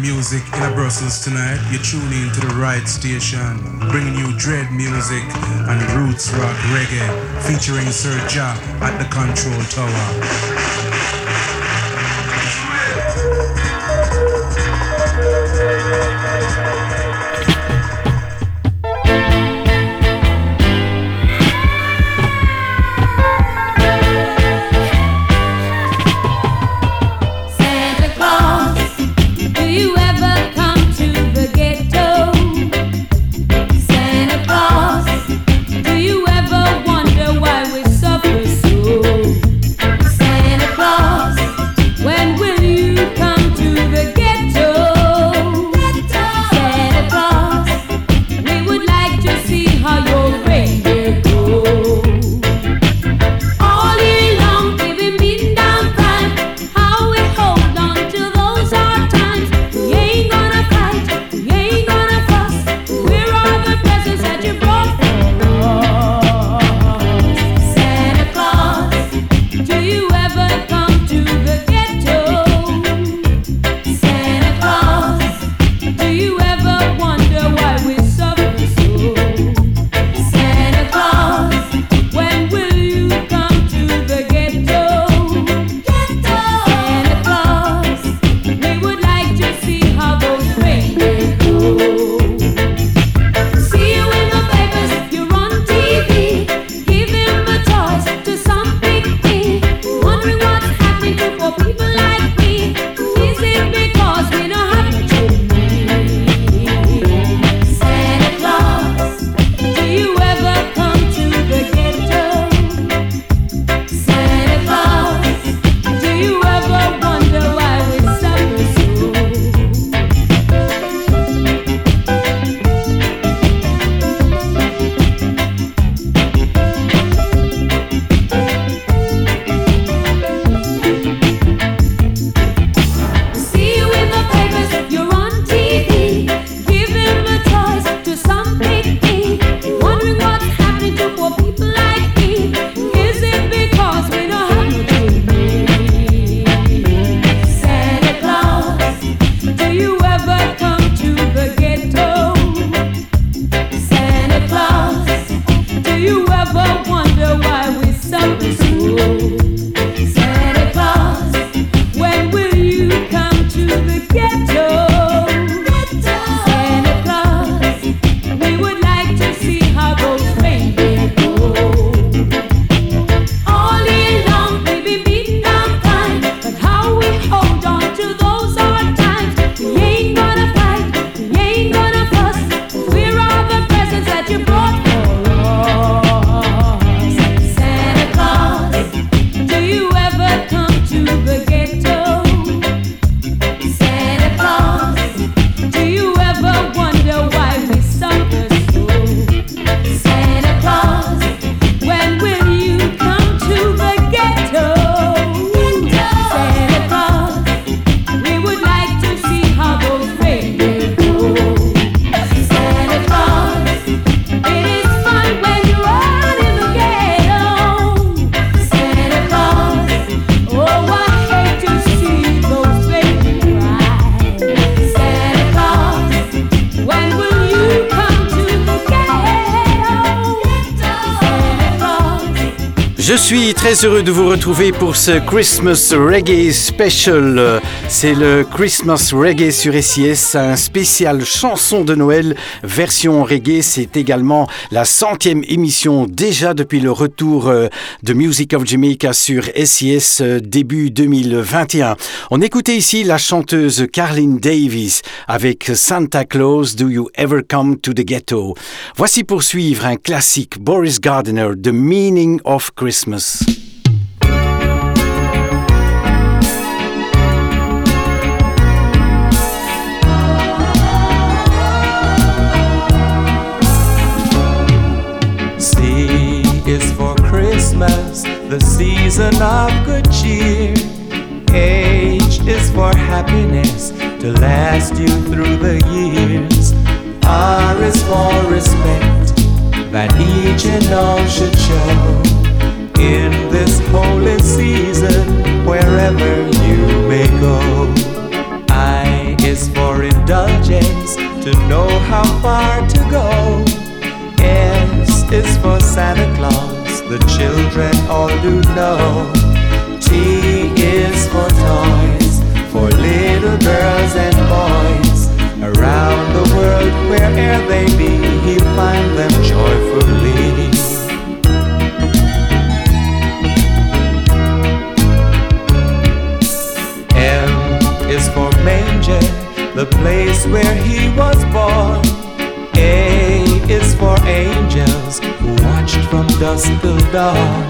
music in a Brussels tonight. You're tuning to the right station, bringing you dread music and roots rock reggae, featuring Sir at the control tower. très heureux de vous retrouver pour ce Christmas Reggae Special. C'est le Christmas Reggae sur SIS, un spécial chanson de Noël version reggae. C'est également la centième émission déjà depuis le retour euh, de Music of Jamaica sur SIS euh, début 2021. On écoutait ici la chanteuse Carlin Davis avec Santa Claus, Do You Ever Come to the Ghetto? Voici poursuivre un classique Boris Gardiner, The Meaning of Christmas. the season of good cheer. H is for happiness to last you through the years. R is for respect that each and all should show in this holy season, wherever you may go. I is for indulgence to know how far to go. S is for Santa Claus the children all do know. T is for toys, for little girls and boys. Around the world, where'er they be, he find them joyfully. M is for manger, the place where he was born. A is for angels who watched from dusk till dawn.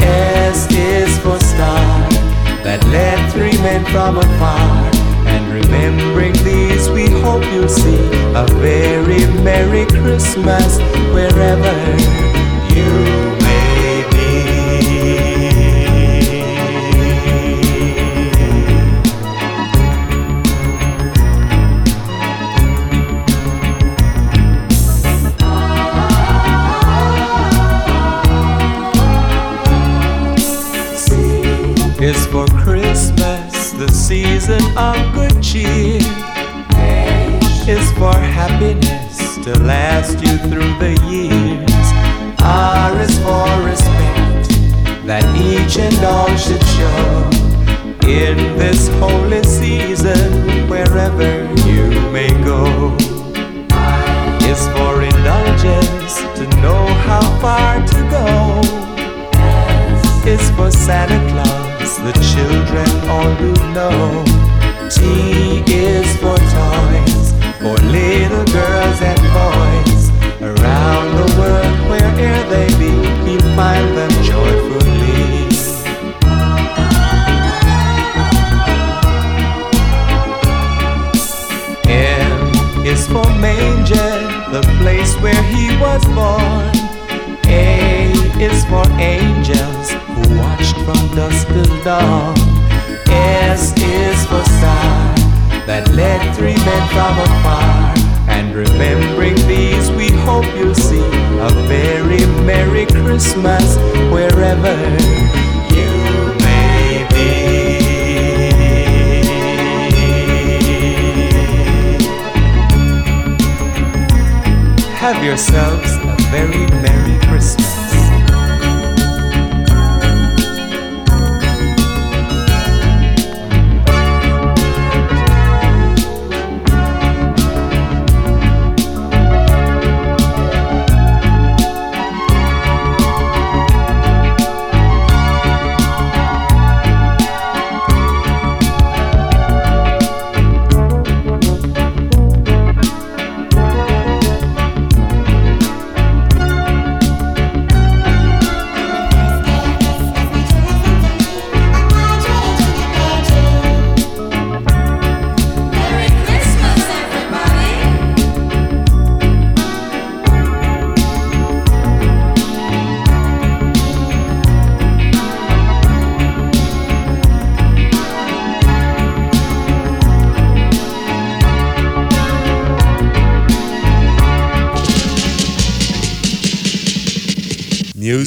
S is for star that led three men from afar. And remembering these, we hope you'll see a very Merry Christmas wherever you good is for angels who watched from dusk till dawn. S is for star that led three men from afar. And remembering these, we hope you'll see a very Merry Christmas wherever you may be. Have yourselves a very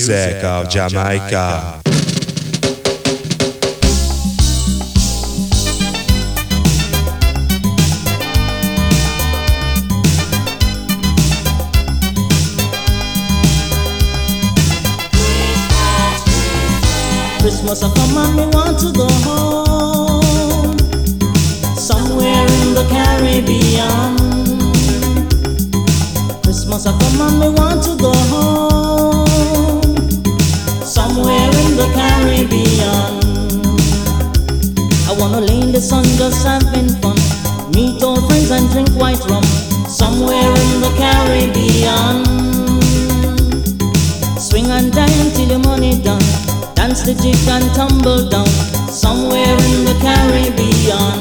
Music of Jamaica. Christmas a come and me want to go home. Somewhere in the Caribbean. Christmas a come and me want to go home the Caribbean I wanna lay in the sun just having fun Meet old friends and drink white rum Somewhere in the Caribbean Swing and dine till your money done. Dance the jig and tumble down. Somewhere in the Caribbean.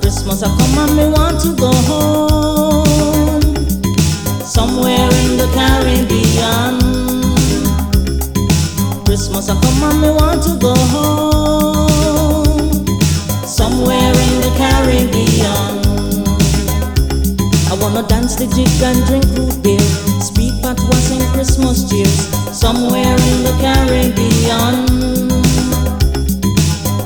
Christmas a come and me want to go home. Somewhere in the Caribbean. Christmas a come and me want to go home. Somewhere in the Caribbean. I wanna dance the jig and drink root beer. Speed pot was in Christmas cheers. Somewhere in the Caribbean.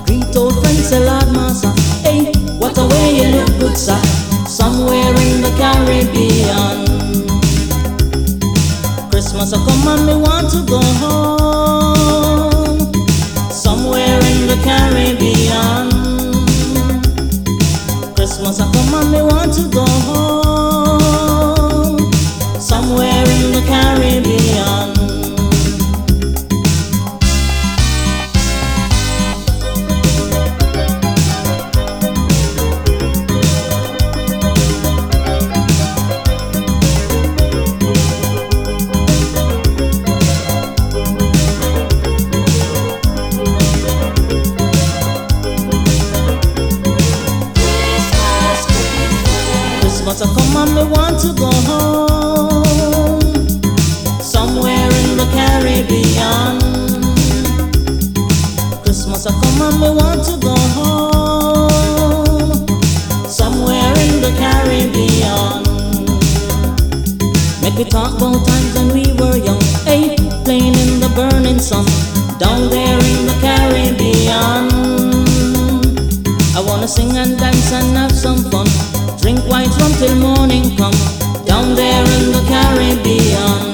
Greet old friends, say Master. Hey, what a way you look good, sir. Somewhere in the Caribbean. Christmas will come and me want to go home. Caribbean. Christmas will come and me want to go home. Caribbean. Christmas will come and me want to go home. Somewhere in the Caribbean. Make we talk about times when we were young. Hey, playing in the burning sun. Down there in the Caribbean. I wanna sing and dance and have some fun. Drink white rum till morning come. Down there in the Caribbean.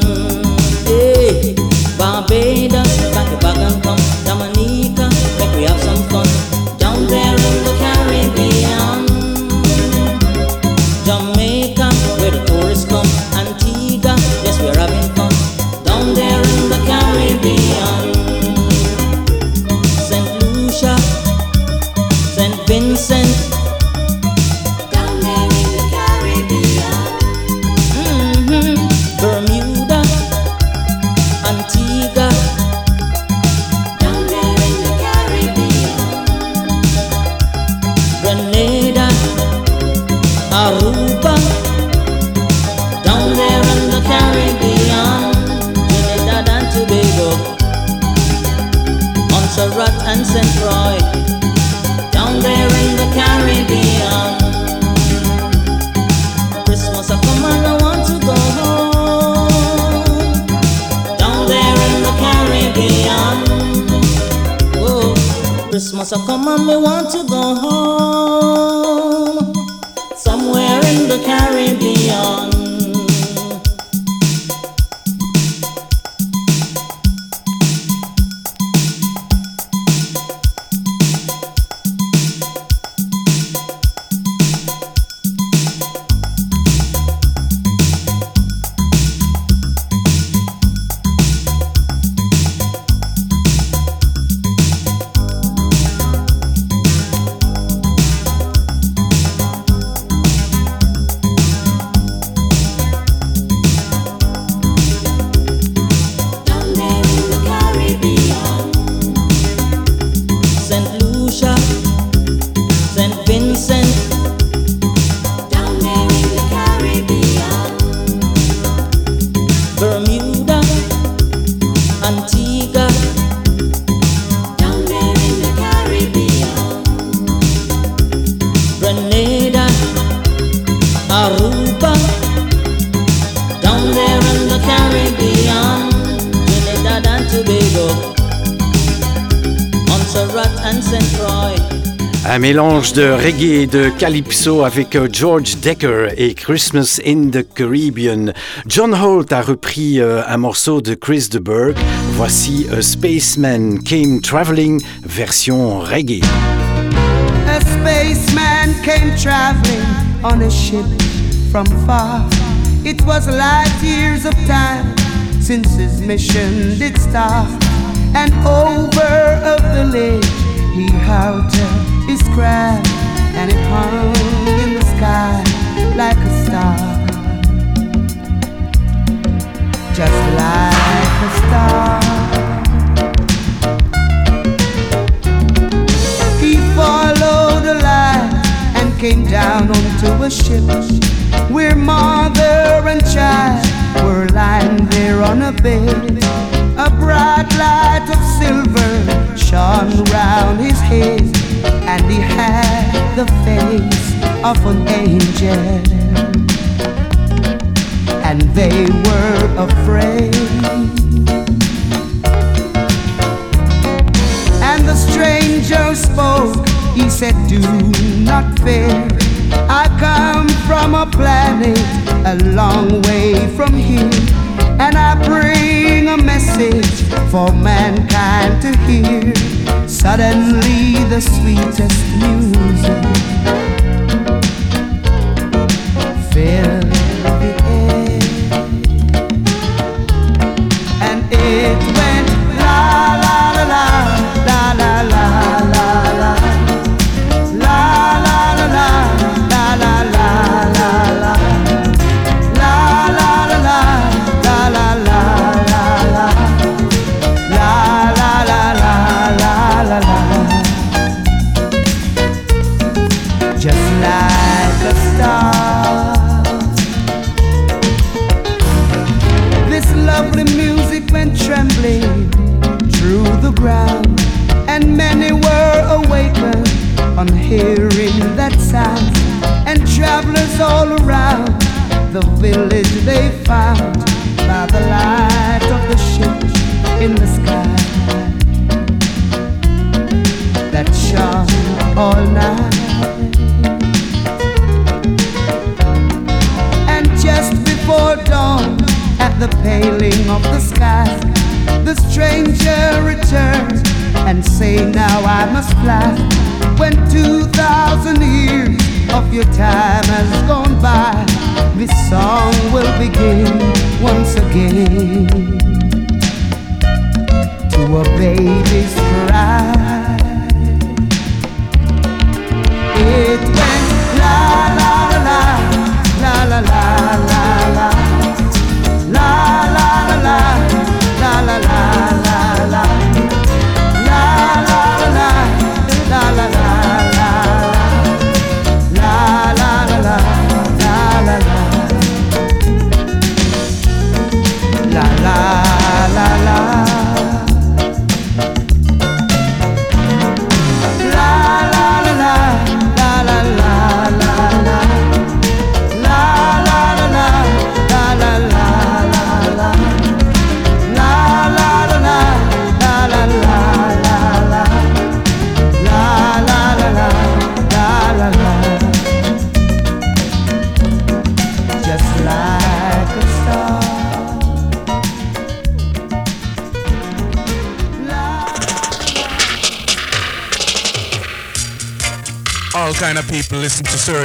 Mélange de reggae et de calypso avec euh, George Decker et Christmas in the Caribbean. John Holt a repris euh, un morceau de Chris de Burgh. Voici A Spaceman Came Traveling version reggae. A spaceman came traveling on a ship from far. It was light years of time since his mission did start. And over a village he halted his craft, and it hung in the sky like a star. Just like a star. He followed the light and came down onto a ship where mother and child were lying there on a bed. A bright light of silver shone round his head, face of an angel. And they were afraid. And the stranger spoke, he said, Do not fear. I come from a planet a long way from here, and I bring a message for mankind to hear. Suddenly the sweetest music. Fear paling of the sky. The stranger returns and say, Now I must fly. when two thousand years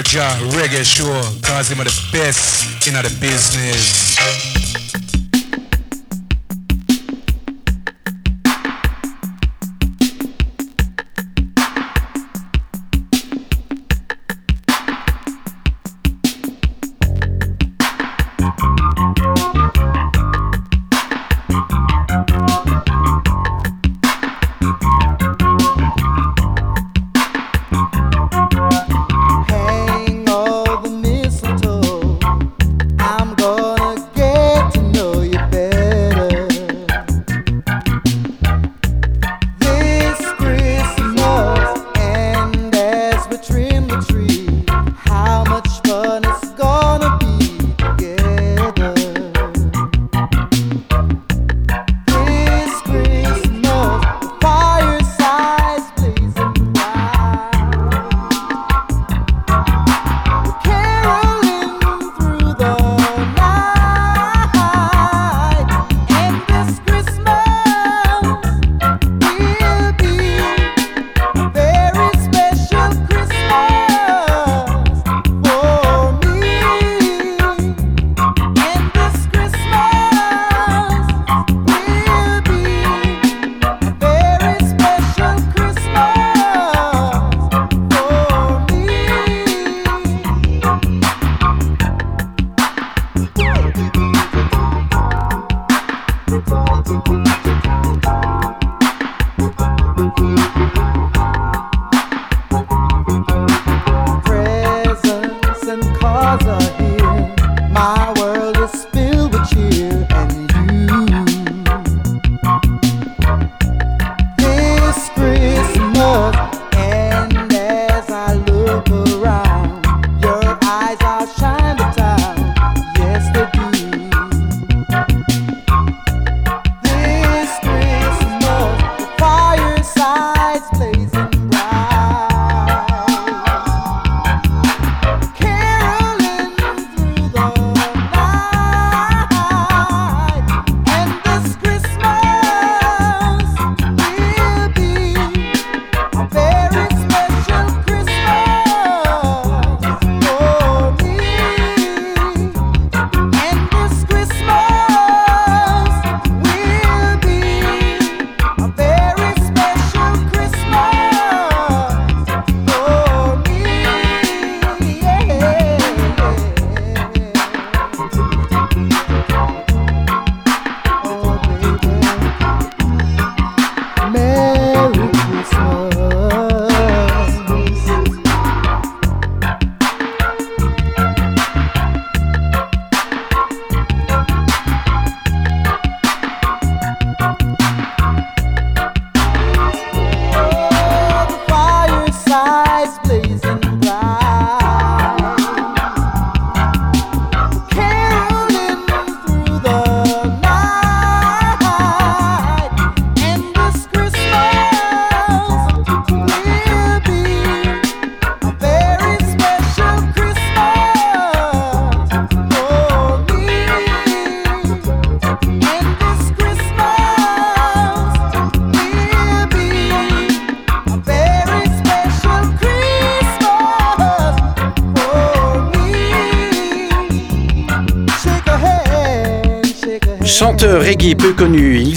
Georgia Reggae Show.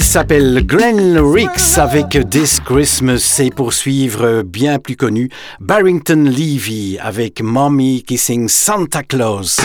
S'appelle Glenn Ricks avec This Christmas et pour suivre bien plus connu, Barrington Levy avec Mommy Kissing Santa Claus.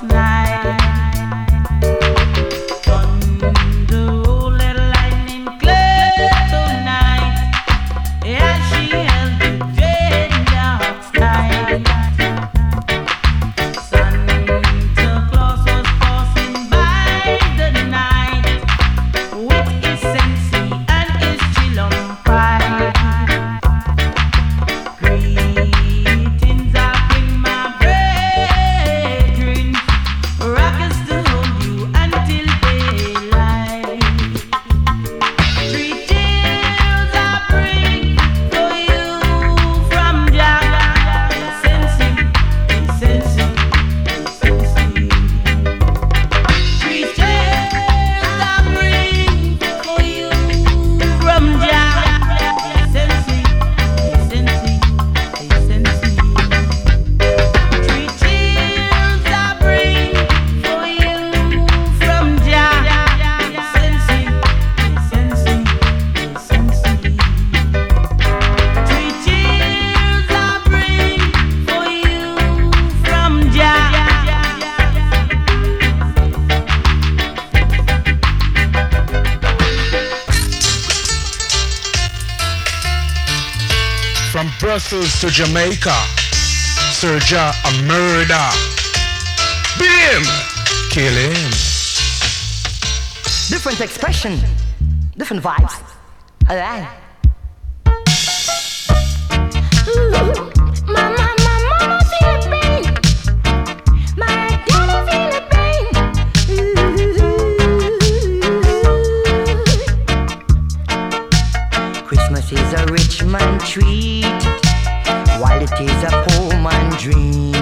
To Jamaica. Serja a murder. Bim! Kill him. Different expression, different vibes. Alright. Christmas is a rich man treat while it is a poor man dream.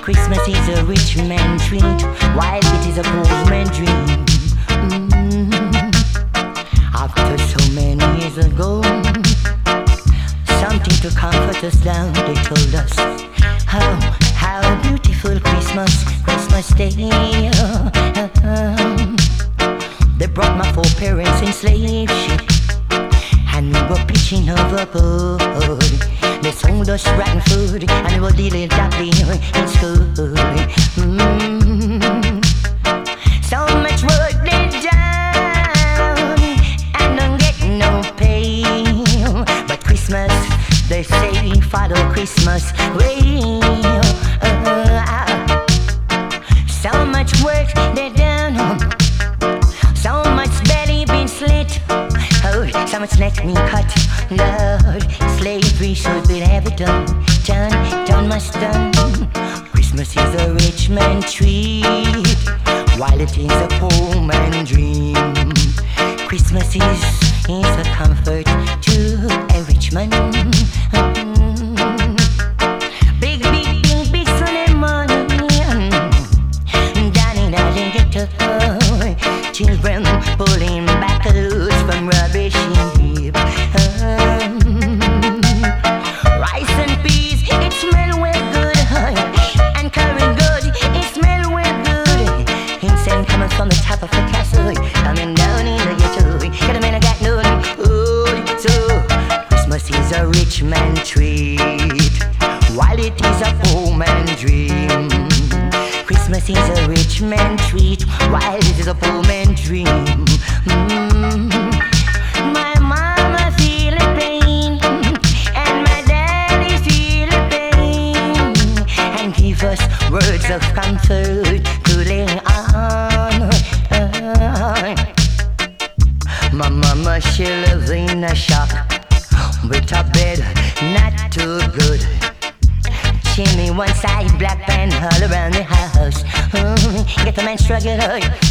Christmas is a rich man treat, while it is a poor man dream. Mm-hmm. After so many years ago, something to comfort us down, they told us how, how beautiful Christmas, Christmas Day. They brought my four parents in slave ship, and we were pitching overboard. Med sång och food and det were dealing Dudley in school. Mm. So much work they done and don't get no pay. But Christmas, they say follow Christmas way. So much work they done So much belly been slit. Oh, so much neck me cut should be have it done, done, done my done. Christmas is a rich man treat, while it is a poor man dream. Christmas is Happiness is a rich man treat, while it is a poor man dream. Mm. My pain, and my pain, and give us words of comfort to lay on. My mama she lives in a shack with a bed not too good. She me one side black band all around the house. Ooh, get a man struggle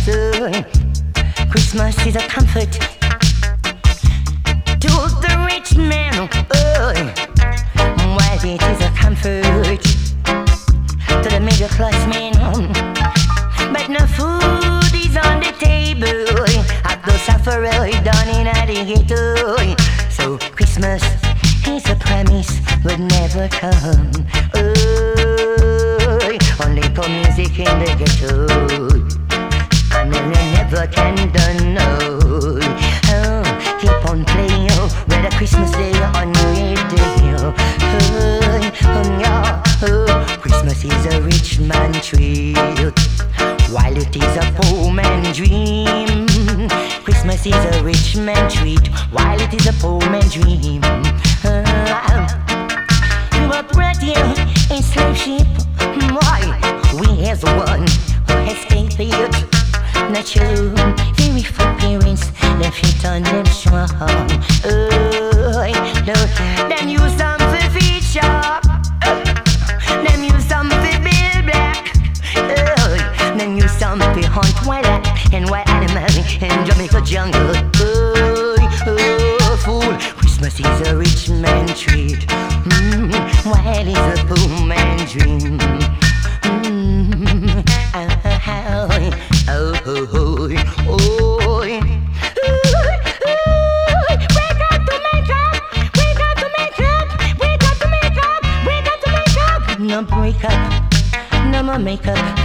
through. Hmm, Christmas is a comfort to the rich man. Ooh, while it is a comfort to the middle class man. But no food is on the table. At the sufferer down in the ghetto. So Christmas is a promise would never come. Oh, only for music in the ghetto. I mean, I never can done. No. Oh, keep on playing. Oh, with a Christmas Day on New Year's Day. Oh, oh, yeah. Oh, Christmas is a rich man's treat. While it is a poor man dream, Christmas is a rich man treat. While it is a poor man dream, uh, we were brought here in slave ship. Why? We as one who has faith the youth. Natural, very for parents, their feet on them strong. Oh, Lord, them use them for feature. and wild animals in Jamaica jungle. Oh, fool, Christmas is a rich man treat. Mm, while is a poor man dream. Mm, oh, oh, oh, oh, oh. No no more makeup.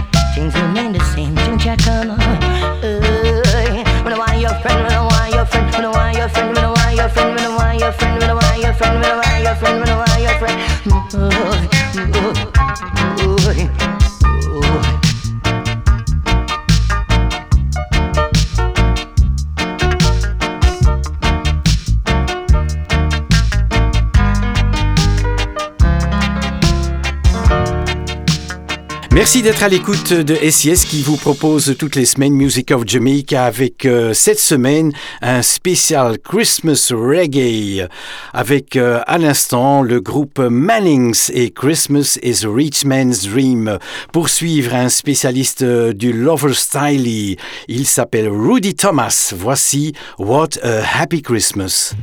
Merci d'être à l'écoute de SIS qui vous propose toutes les semaines Music of Jamaica avec euh, cette semaine un spécial Christmas Reggae avec euh, à l'instant le groupe Mannings et Christmas is a Rich Man's Dream. Poursuivre un spécialiste euh, du Lover Style, il s'appelle Rudy Thomas. Voici What a Happy Christmas.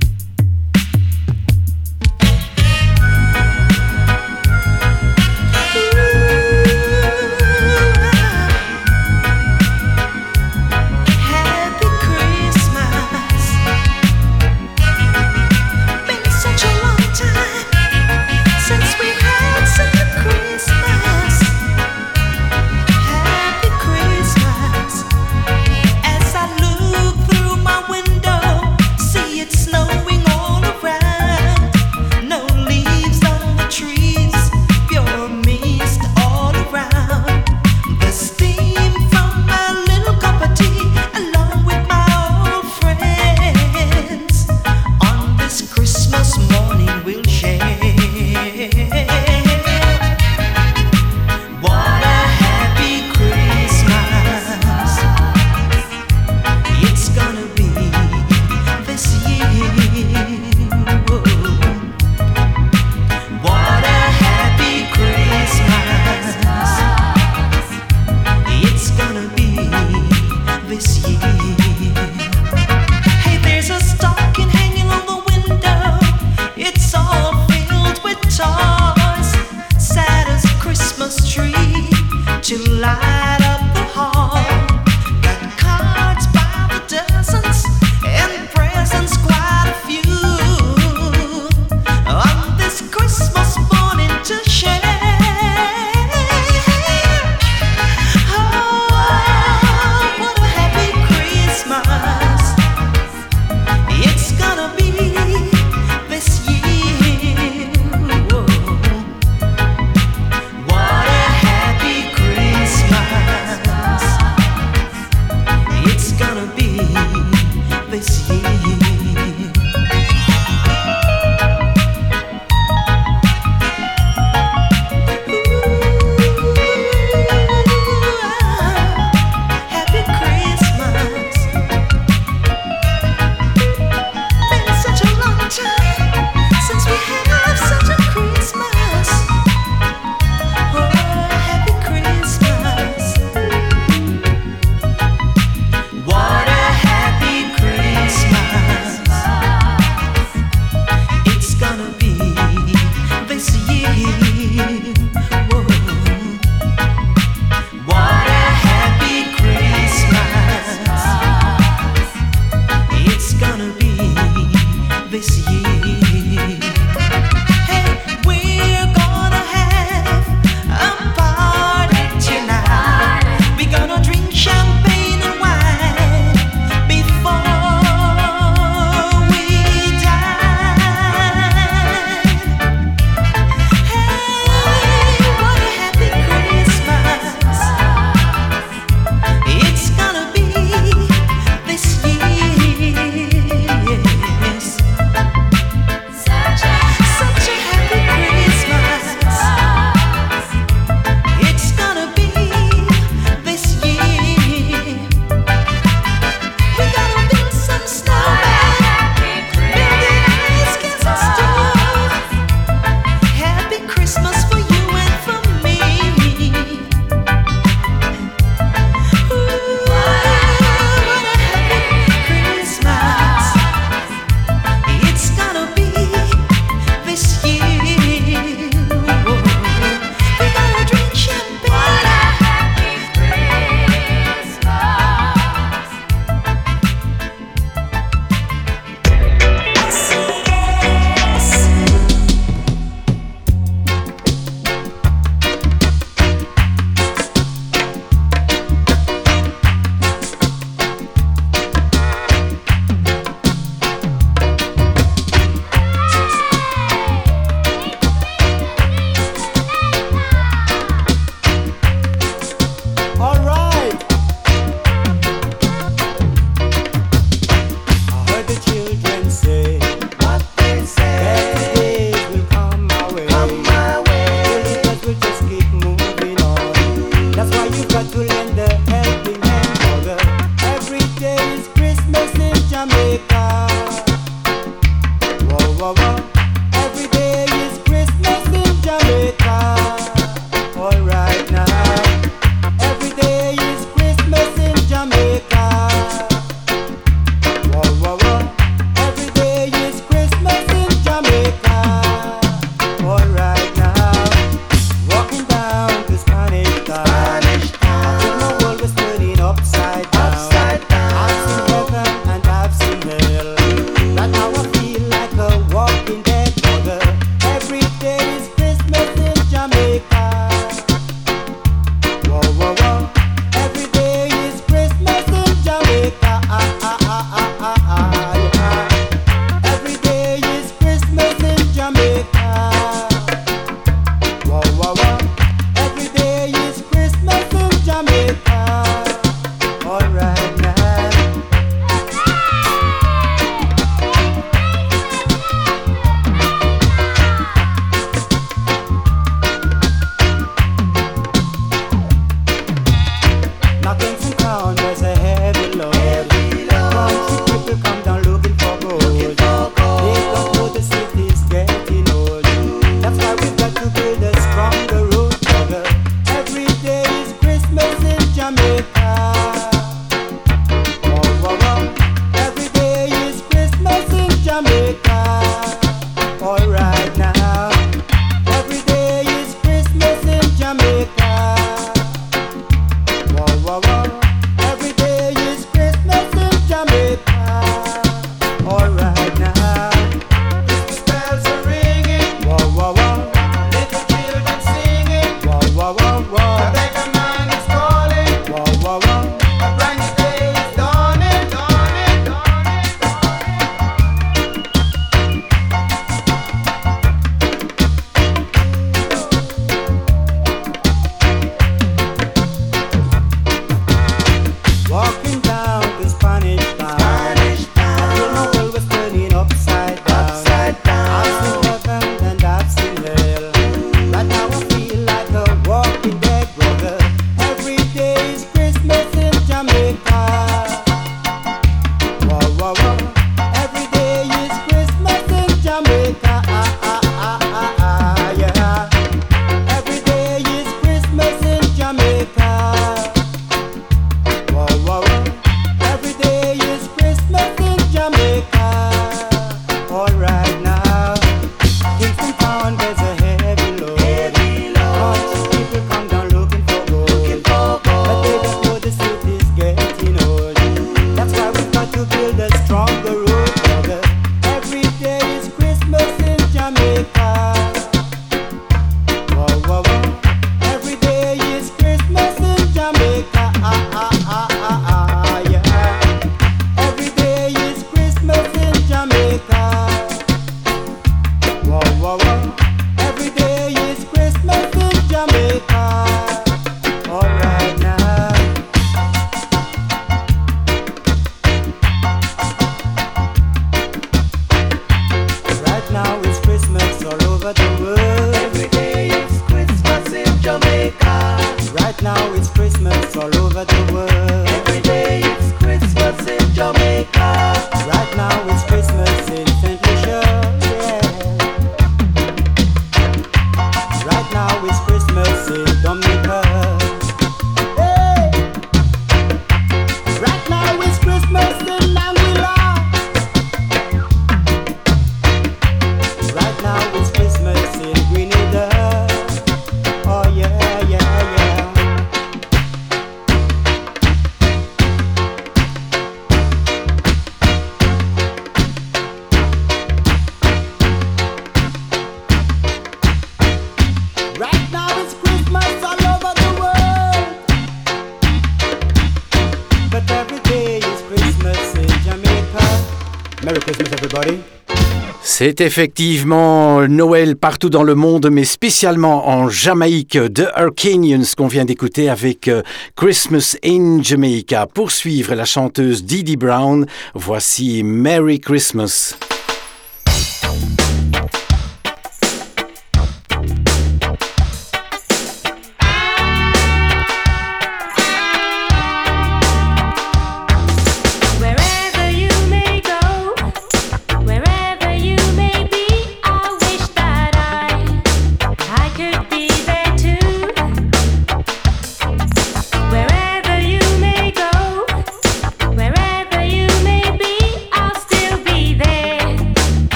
C'est effectivement Noël partout dans le monde, mais spécialement en Jamaïque, de Arcanians qu'on vient d'écouter avec euh, Christmas in Jamaica. Pour suivre la chanteuse Didi Brown, voici Merry Christmas.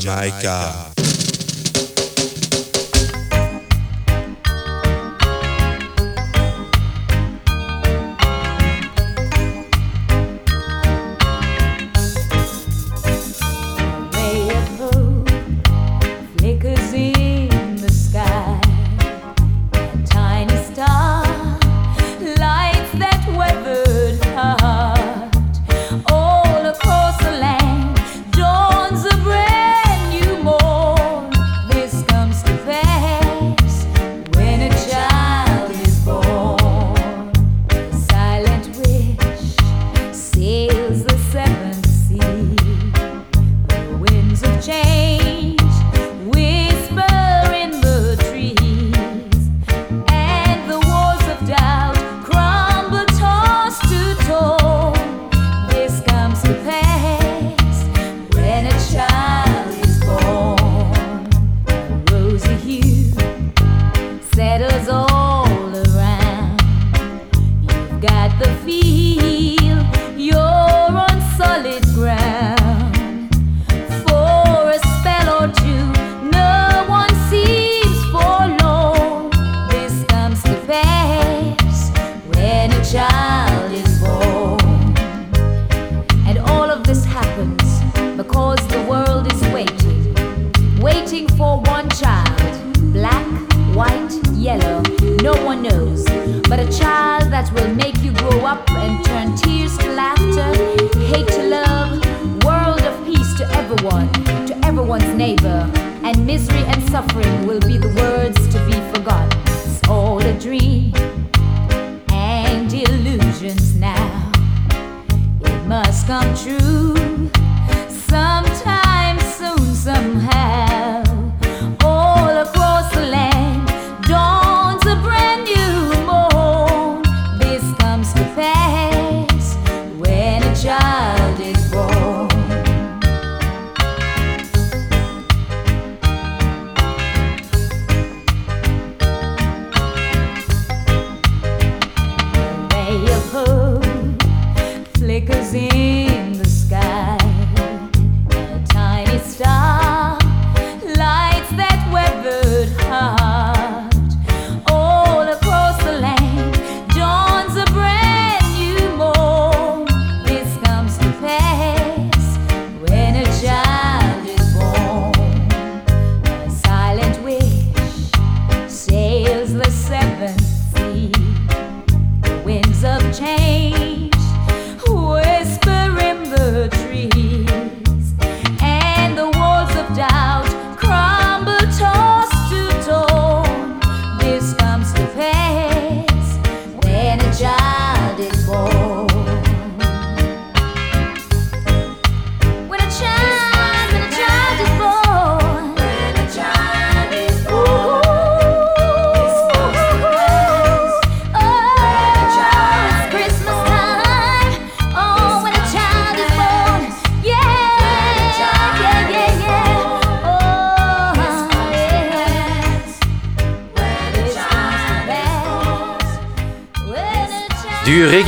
Music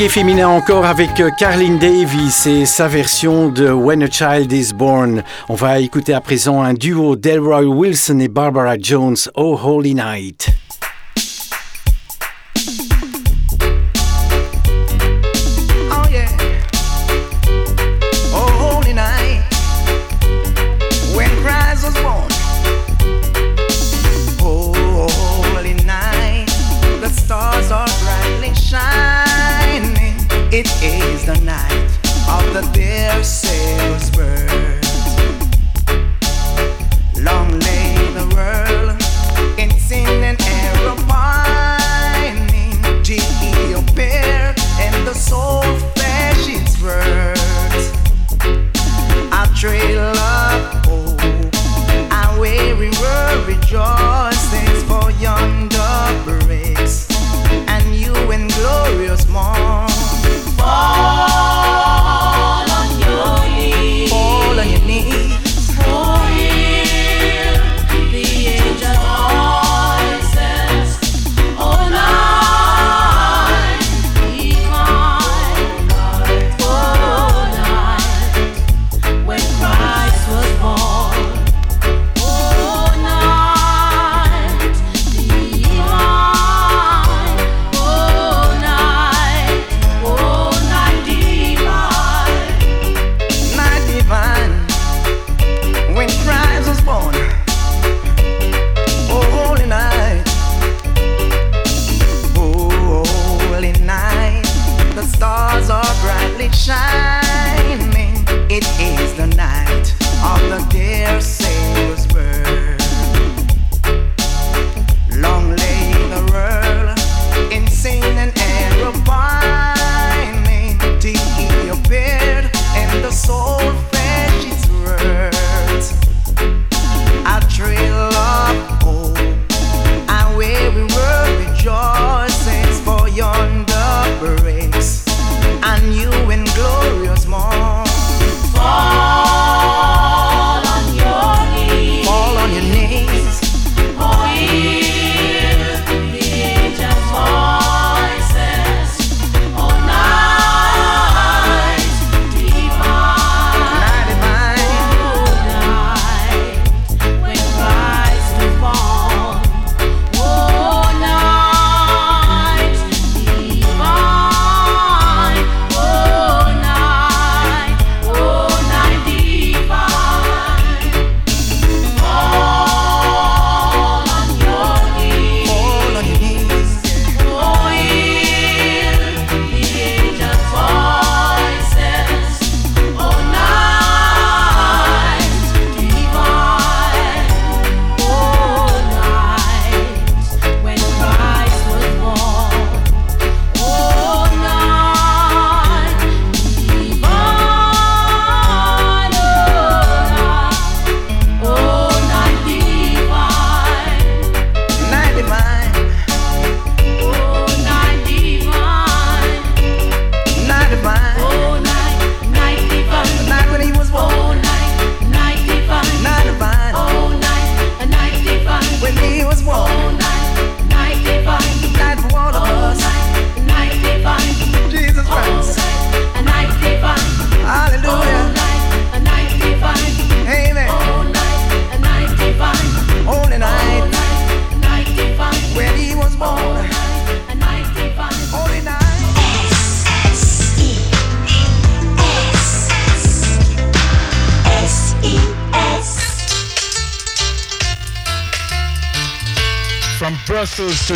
féminin encore avec euh, Carlin Davis et sa version de When a Child is Born. On va écouter à présent un duo Delroy Wilson et Barbara Jones, Oh Holy Night.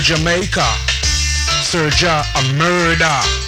Jamaica. Ja a murder.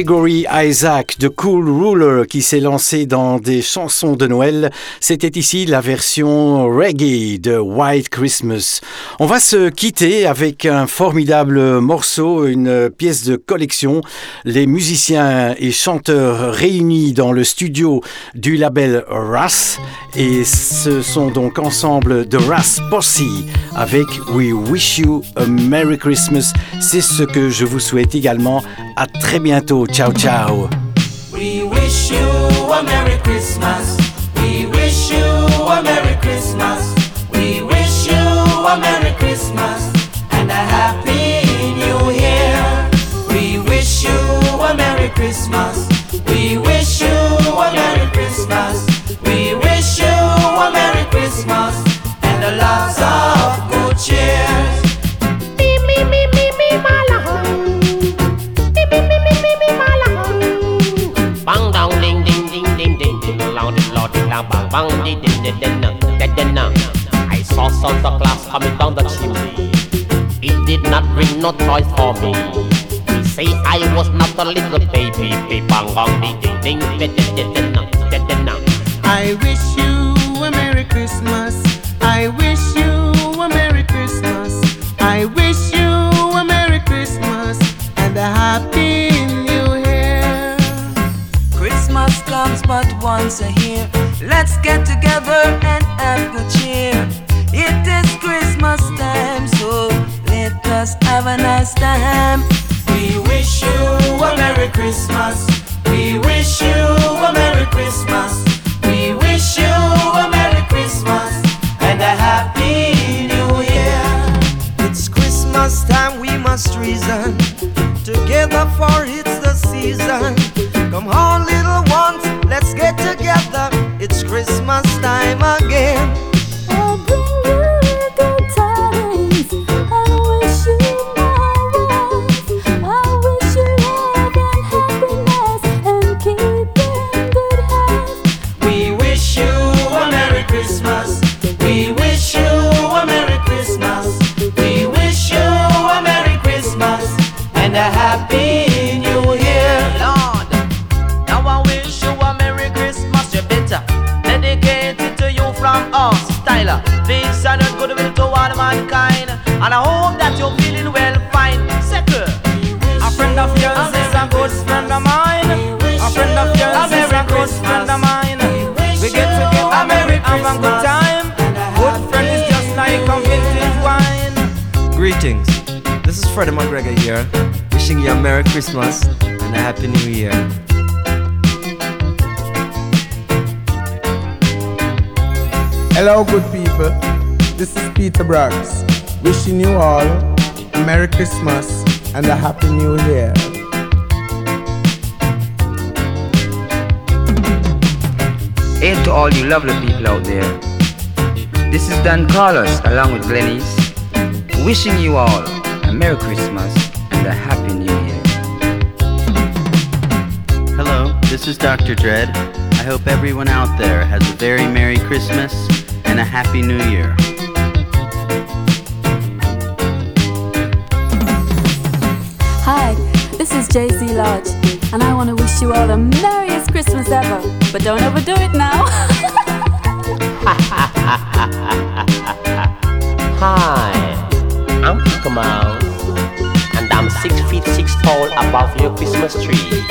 Gregory Isaac de Cool Ruler qui s'est lancé dans des chansons de Noël, c'était ici la version reggae de White Christmas. On va se quitter avec un formidable morceau, une pièce de collection. Les musiciens et chanteurs réunis dans le studio du label Ras et ce sont donc ensemble de Ras Posse avec We Wish You a Merry Christmas. C'est ce que je vous souhaite également. À très bientôt. Ciao, ciao. We wish you a Merry Christmas. Bang bang bang did did did did I saw Santa Claus coming down the chimney. It did not bring no toys for me. He say I was not a little baby. Bang bang ding ding ding did did did did I wish you a Merry Christmas. I wish you a Merry Christmas. I wish you a Merry Christmas and a happy. Year. Let's get together and have good cheer. It is Christmas time, so let us have a nice time. We wish you a Merry Christmas. We wish you a Merry Christmas. We wish you a Merry Christmas and a Happy New Year. It's Christmas time, we must reason together for it's the season. Come on, little ones, let's get together. It's Christmas time again. Mankind. And I hope that you're feeling well, fine. Second, a friend of yours is a good friend of mine. A friend of yours is a good friend of mine. We get together, we have a good time. Good friend is just like a vintage wine. Greetings. This is Freddie McGregor here, wishing you a Merry Christmas and a Happy New Year. Hello, good people. This is Peter Broggs, wishing you all a Merry Christmas and a Happy New Year. Hey to all you lovely people out there. This is Don Carlos along with Glen Ricks, wishing you all a Merry Christmas and a Happy New Year. Hello, this is Dr. Dread. I hope everyone out there has a very Merry Christmas and a Happy New Year. Is JC Lodge, and I want to wish you all the merriest Christmas ever. But don't overdo it now. Hi, I'm Mickey Mouse, and I'm six feet six tall above your Christmas tree.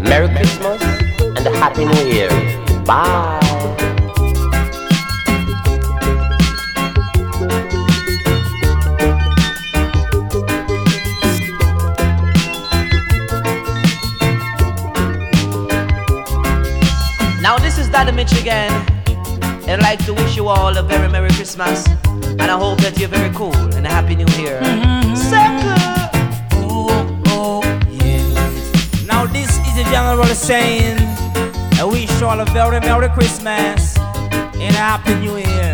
Merry Christmas and a Happy New Year. Bye. Now this is Daddy Mitch again. I'd like to wish you all a very Merry Christmas. And I hope that you're very cool and a Happy New Year. Mm-hmm. Sucker! Oh, oh, yeah. Now this is a general saying. I wish you all a very Merry Christmas and a Happy New Year.